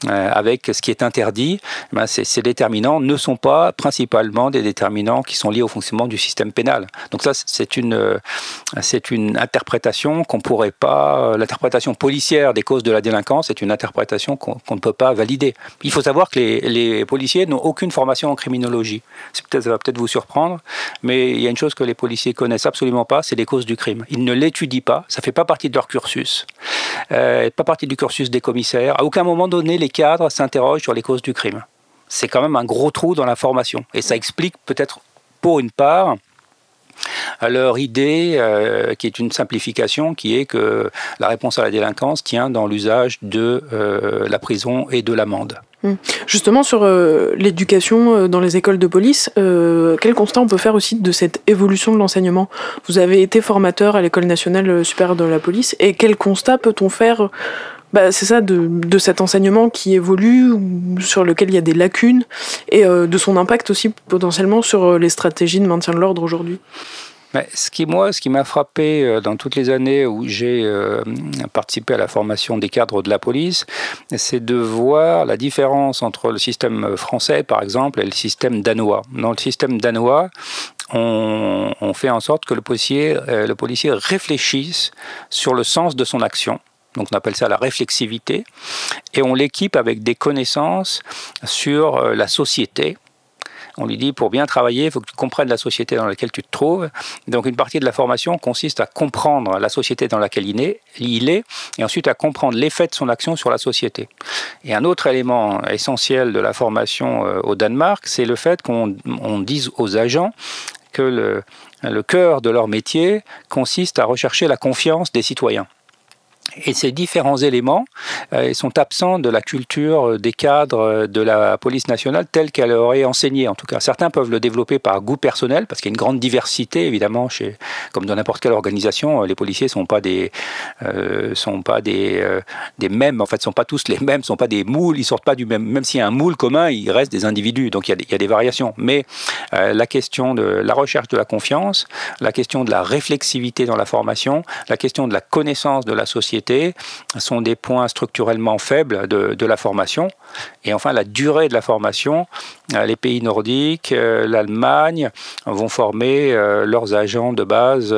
euh, avec ce qui est interdit. Eh ben, ces, déterminants ne sont pas principalement des déterminants qui sont liés au fonctionnement du système pénal. Donc ça, c'est une, euh, une interprétation qu'on pourrait pas. L'interprétation policière des causes de la délinquance est une interprétation qu'on ne peut pas valider. Il faut savoir que les, policiers n'ont aucune formation en criminologie. Ça va peut-être vous surprendre, mais il y a une chose que les policiers connaissent absolument pas, c'est les causes du crime. Ils ne l'étudient pas. Ça fait pas partie de leur cursus, euh, pas partie du cursus des commissaires. À aucun moment donné, les cadres s'interrogent sur les causes du crime. C'est quand même un gros trou dans la formation. Et ça explique peut-être pour une part leur idée, euh, qui est une simplification, qui est que la réponse à la délinquance tient dans l'usage de euh, la prison et de l'amende. Hum. Justement, sur euh, l'éducation euh, dans les écoles de police, euh, quel constat on peut faire aussi de cette évolution de l'enseignement? Vous avez été formateur à l'École nationale supérieure de la police, et quel constat peut-on faire bah, c'est ça, de, de, cet enseignement qui évolue, sur lequel il y a des lacunes, et de son impact aussi potentiellement sur les stratégies de maintien de l'ordre aujourd'hui? Ce qui, moi, ce qui m'a frappé euh, dans toutes les années où j'ai euh, participé à la formation des cadres de la police, c'est de voir la différence entre le système français, par exemple, et le système danois. Dans le système danois, on, fait en sorte que le policier, euh, le policier réfléchisse sur le sens de son action. Donc on appelle ça la réflexivité. Et on l'équipe avec des connaissances sur la société, on lui dit pour bien travailler, il faut que tu comprennes la société dans laquelle tu te trouves. Donc une partie de la formation consiste à comprendre la société dans laquelle il est, et ensuite à comprendre l'effet de son action sur la société. Et un autre élément essentiel de la formation euh, au Danemark, c'est le fait qu'on dise aux agents que le cœur de leur métier consiste à rechercher la confiance des citoyens. Et ces différents éléments euh, sont absents de la culture euh, des cadres euh, de la police nationale telle qu'elle aurait enseigné. En tout cas, certains peuvent le développer par goût personnel, parce qu'il y a une grande diversité, évidemment, chez, comme dans n'importe quelle organisation. Les policiers sont pas des, sont pas des, des mêmes. En fait, sont pas tous les mêmes, sont pas des moules. Ils sortent pas du même. Même s'il y a un moule commun, il reste des individus. Donc il y a des, il y a des variations. Mais la question de la recherche de la confiance, la question de la réflexivité dans la formation, la question de la connaissance de la société sont des points structurellement faibles de, la formation. Et enfin, la durée de la formation. Euh, les pays nordiques, euh, l'Allemagne vont former euh, leurs agents de base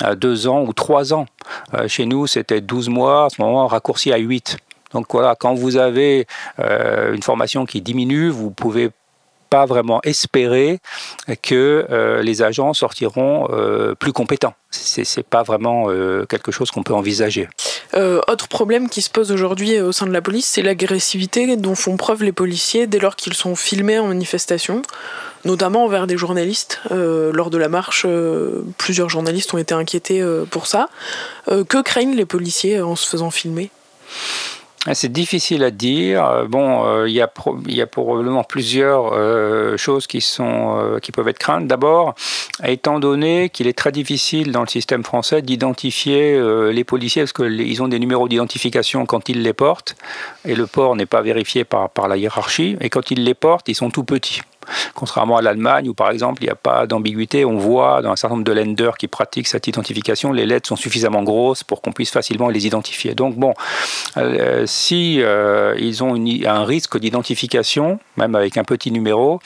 à deux ans ou trois ans. Chez nous, c'était 12 mois, à ce moment raccourci à 8. Donc voilà, quand vous avez une formation qui diminue, vous pouvez pas vraiment espérer que euh, les agents sortiront euh, plus compétents. C'est, c'est pas vraiment euh, quelque chose qu'on peut envisager. autre problème qui se pose aujourd'hui au sein de la police, c'est l'agressivité dont font preuve les policiers dès lors qu'ils sont filmés en manifestation, notamment envers des journalistes. lors de la marche, plusieurs journalistes ont été inquiétés pour ça. que craignent les policiers en se faisant filmer? C'est difficile à dire. Euh, bon, euh, il y, a probablement plusieurs euh, choses qui, sont, qui peuvent être craintes. D'abord, étant donné qu'il est très difficile dans le système français d'identifier les policiers, parce qu'ils ont des numéros d'identification quand ils les portent, et le port n'est pas vérifié par la hiérarchie, et quand ils les portent, ils sont tout petits. Contrairement à l'Allemagne, où par exemple il n'y a pas d'ambiguïté, on voit dans un certain nombre de lenders qui pratiquent cette identification, les lettres sont suffisamment grosses pour qu'on puisse facilement les identifier. Donc bon, euh, si euh, ils ont un risque d'identification, même avec un petit numéro,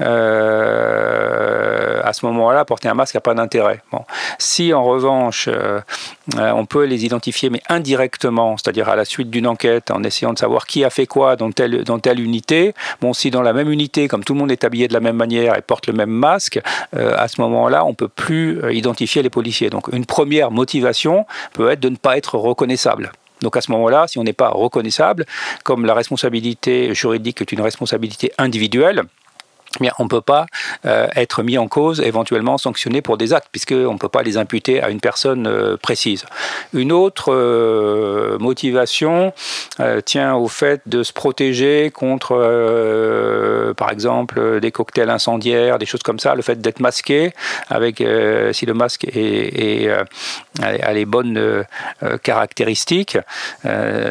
euh, à ce moment-là, porter un masque n'a pas d'intérêt. Bon. Si en revanche, on peut les identifier, mais indirectement, c'est-à-dire à la suite d'une enquête, en essayant de savoir qui a fait quoi dans telle, dans telle unité, bon, si dans la même unité, comme tout le monde est habillé de la même manière et porte le même masque, euh, à ce moment-là, on ne peut plus euh, identifier les policiers. Donc une première motivation peut être de ne pas être reconnaissable. Donc à ce moment-là, si on n'est pas reconnaissable, comme la responsabilité juridique est une responsabilité individuelle, eh on ne peut pas euh, être mis en cause, éventuellement sanctionné pour des actes, puisqu'on ne peut pas les imputer à une personne euh, précise. Une autre euh, motivation tient au fait de se protéger contre, par exemple, des cocktails incendiaires, des choses comme ça, le fait d'être masqué, avec si le masque a les bonnes caractéristiques,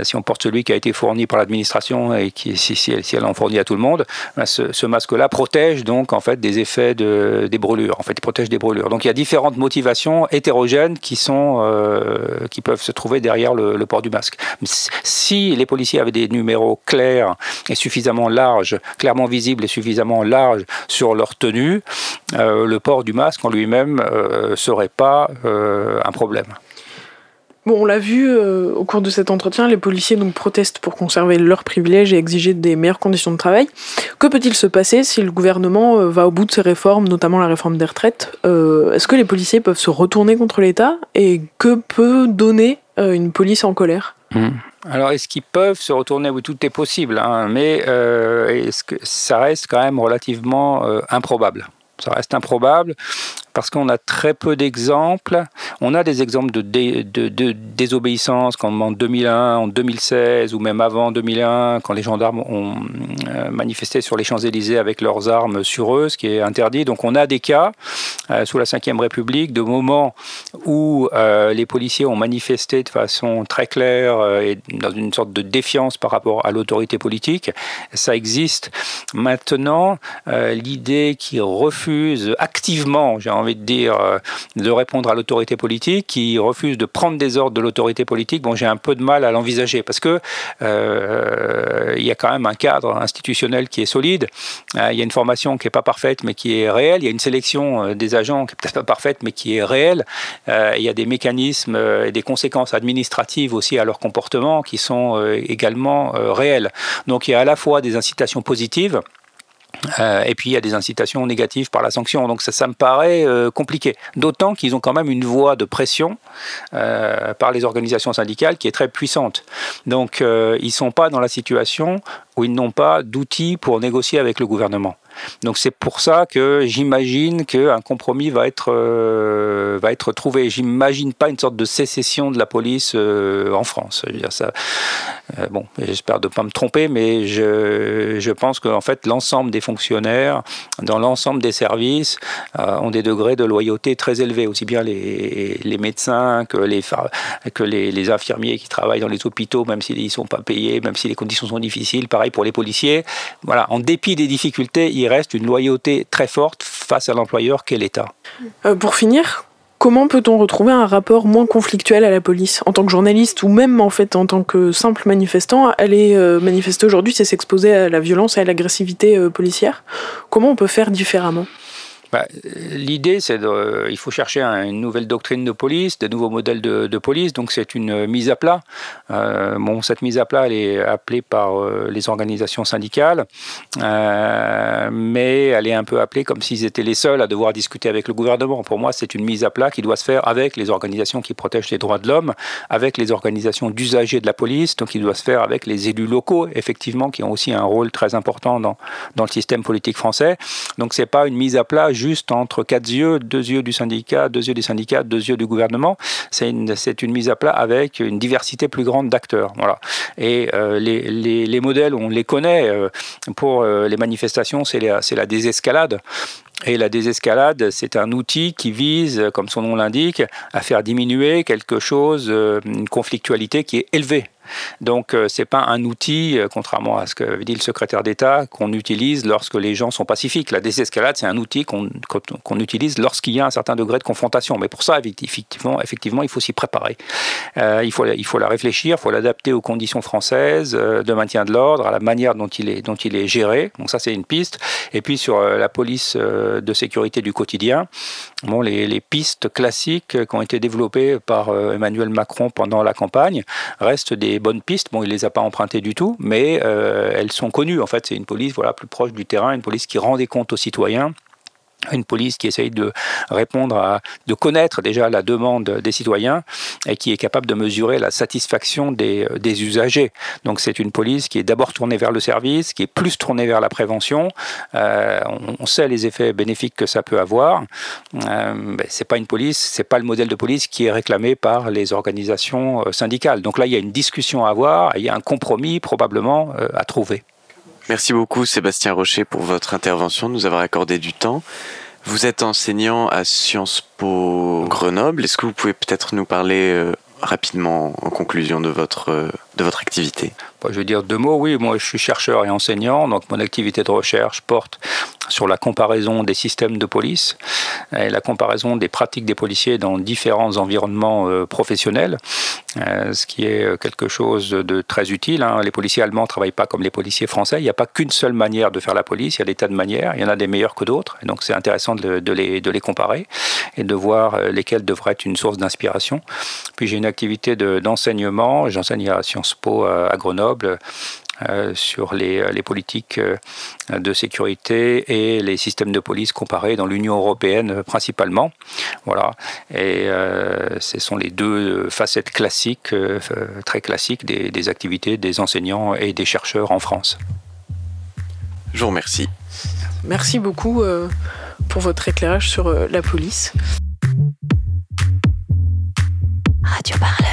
si on porte celui qui a été fourni par l'administration et qui, si, elle, en fournit à tout le monde, ben, ce, ce masque-là protège protège donc en fait des effets de, des brûlures. En fait, il protège des brûlures. Donc il y a différentes motivations hétérogènes qui sont euh, qui peuvent se trouver derrière le, port du masque. Si les policiers avaient des numéros clairs et suffisamment larges, clairement visibles et suffisamment larges sur leur tenue, euh, le port du masque en lui-même euh, serait pas un problème. Bon, on l'a vu euh, au cours de cet entretien, les policiers donc protestent pour conserver leurs privilèges et exiger des meilleures conditions de travail. Que peut-il se passer si le gouvernement euh, va au bout de ses réformes, notamment la réforme des retraites euh, Est-ce que les policiers peuvent se retourner contre l'État Et que peut donner une police en colère? Mmh. Alors, est-ce qu'ils peuvent se retourner? Oui, tout est possible, hein, mais est-ce que ça reste quand même relativement improbable ça reste improbable parce qu'on a très peu d'exemples. On a des exemples de, de, désobéissance comme en 2001, en 2016 ou même avant 2001, quand les gendarmes ont euh, manifesté sur les Champs-Élysées avec leurs armes sur eux, ce qui est interdit. Donc on a des cas euh, sous la Ve République de moments où euh, les policiers ont manifesté de façon très claire et dans une sorte de défiance par rapport à l'autorité politique. Ça existe. Maintenant, l'idée qui refuse activement, j'ai envie de dire, euh, de répondre à l'autorité politique, qui refuse de prendre des ordres de l'autorité politique, bon, j'ai un peu de mal à l'envisager parce que euh, il y a quand même un cadre institutionnel qui est solide. Euh, il y a une formation qui est pas parfaite, mais qui est réelle. Il y a une sélection des agents qui est peut-être pas parfaite, mais qui est réelle. il y a des mécanismes et des conséquences administratives aussi à leur comportement qui sont également réels. Donc il y a à la fois des incitations positives euh, et puis il y a des incitations négatives par la sanction. Donc ça, ça me paraît euh, compliqué. D'autant qu'ils ont quand même une voie de pression euh, par les organisations syndicales qui est très puissante. Donc ils ne sont pas dans la situation où ils n'ont pas d'outils pour négocier avec le gouvernement. Donc c'est pour ça que j'imagine qu'un compromis va être, euh, va être trouvé. J'imagine pas une sorte de sécession de la police euh, en France. Je ça, euh, bon, j'espère ne pas me tromper, mais je, je pense qu'en fait l'ensemble des fonctionnaires, dans l'ensemble des services, ont des degrés de loyauté très élevés, aussi bien les, les médecins que, les, que les, infirmiers qui travaillent dans les hôpitaux, même s'ils ne sont pas payés, même si les conditions sont difficiles. Pareil pour les policiers. Voilà, en dépit des difficultés, il reste une loyauté très forte face à l'employeur qu'est l'État. Euh, pour finir, comment peut-on retrouver un rapport moins conflictuel à la police En tant que journaliste ou même en fait en tant que simple manifestant, aller euh, manifester aujourd'hui, c'est s'exposer à la violence et à l'agressivité euh, policière? Comment on peut faire différemment? Bah, l'idée, c'est qu'il faut chercher une nouvelle doctrine de police, de nouveaux modèles de, police. Donc, c'est une mise à plat. Euh, bon, cette mise à plat, elle est appelée par euh, les organisations syndicales, euh, mais elle est un peu appelée comme s'ils étaient les seuls à devoir discuter avec le gouvernement. Pour moi, c'est une mise à plat qui doit se faire avec les organisations qui protègent les droits de l'homme, avec les organisations d'usagers de la police, donc il doit se faire avec les élus locaux, effectivement, qui ont aussi un rôle très important dans, dans le système politique français. Donc, c'est pas une mise à plat juste entre quatre yeux, deux yeux du syndicat, deux yeux des syndicats, deux yeux du gouvernement. C'est une, une, mise à plat avec une diversité plus grande d'acteurs. Voilà. Et euh, les, les, les, modèles, on les connaît. Euh, pour euh, les manifestations, c'est la, la désescalade. Et la désescalade, c'est un outil qui vise, comme son nom l'indique, à faire diminuer quelque chose, une conflictualité qui est élevée. Donc euh, c'est pas un outil, euh, contrairement à ce que dit le secrétaire d'État, qu'on utilise lorsque les gens sont pacifiques. La désescalade, c'est un outil qu'on utilise lorsqu'il y a un certain degré de confrontation. Mais pour ça, effectivement, effectivement il faut s'y préparer. Euh, il, faut, il faut la réfléchir, il faut l'adapter aux conditions françaises de maintien de l'ordre, à la manière dont il est, dont il est géré. Donc ça, c'est une piste. Et puis sur la police de sécurité du quotidien, bon, les, les pistes classiques qui ont été développées par Emmanuel Macron pendant la campagne restent des bonnes pistes. Bon, il les a pas empruntées du tout, mais euh, elles sont connues. En fait, c'est une police voilà plus proche du terrain, une police qui rend des comptes aux citoyens une police qui essaye de répondre à, de connaître déjà la demande des citoyens et qui est capable de mesurer la satisfaction des, des usagers. Donc c'est une police qui est d'abord tournée vers le service, qui est plus tournée vers la prévention. Euh, on, sait les effets bénéfiques que ça peut avoir. Euh, ben, c'est pas une police, c'est pas le modèle de police qui est réclamé par les organisations euh, syndicales. Donc là, il y a une discussion à avoir, il y a un compromis probablement euh, à trouver. Merci beaucoup Sébastien Rocher pour votre intervention, nous avoir accordé du temps. Vous êtes enseignant à Sciences Po Grenoble. Est-ce que vous pouvez peut-être nous parler euh, rapidement en conclusion de votre, euh, de votre activité bah, Je vais dire deux mots. Oui, moi je suis chercheur et enseignant, donc mon activité de recherche porte sur la comparaison des systèmes de police et la comparaison des pratiques des policiers dans différents environnements euh, professionnels, euh, ce qui est quelque chose de très utile. Hein. Les policiers allemands ne travaillent pas comme les policiers français. Il n'y a pas qu'une seule manière de faire la police, il y a des tas de manières. Il y en a des meilleures que d'autres. Donc c'est intéressant de, de, les, de les comparer et de voir lesquelles devraient être une source d'inspiration. Puis j'ai une activité d'enseignement. J'enseigne à Sciences euh, à Grenoble euh, sur les, euh, politiques de sécurité et les systèmes de police comparés dans l'Union européenne principalement. Voilà. Et ce sont les deux facettes classiques, très classiques, des, activités des enseignants et des chercheurs en France. Je vous remercie. Merci beaucoup pour votre éclairage sur la police. Radio Parleur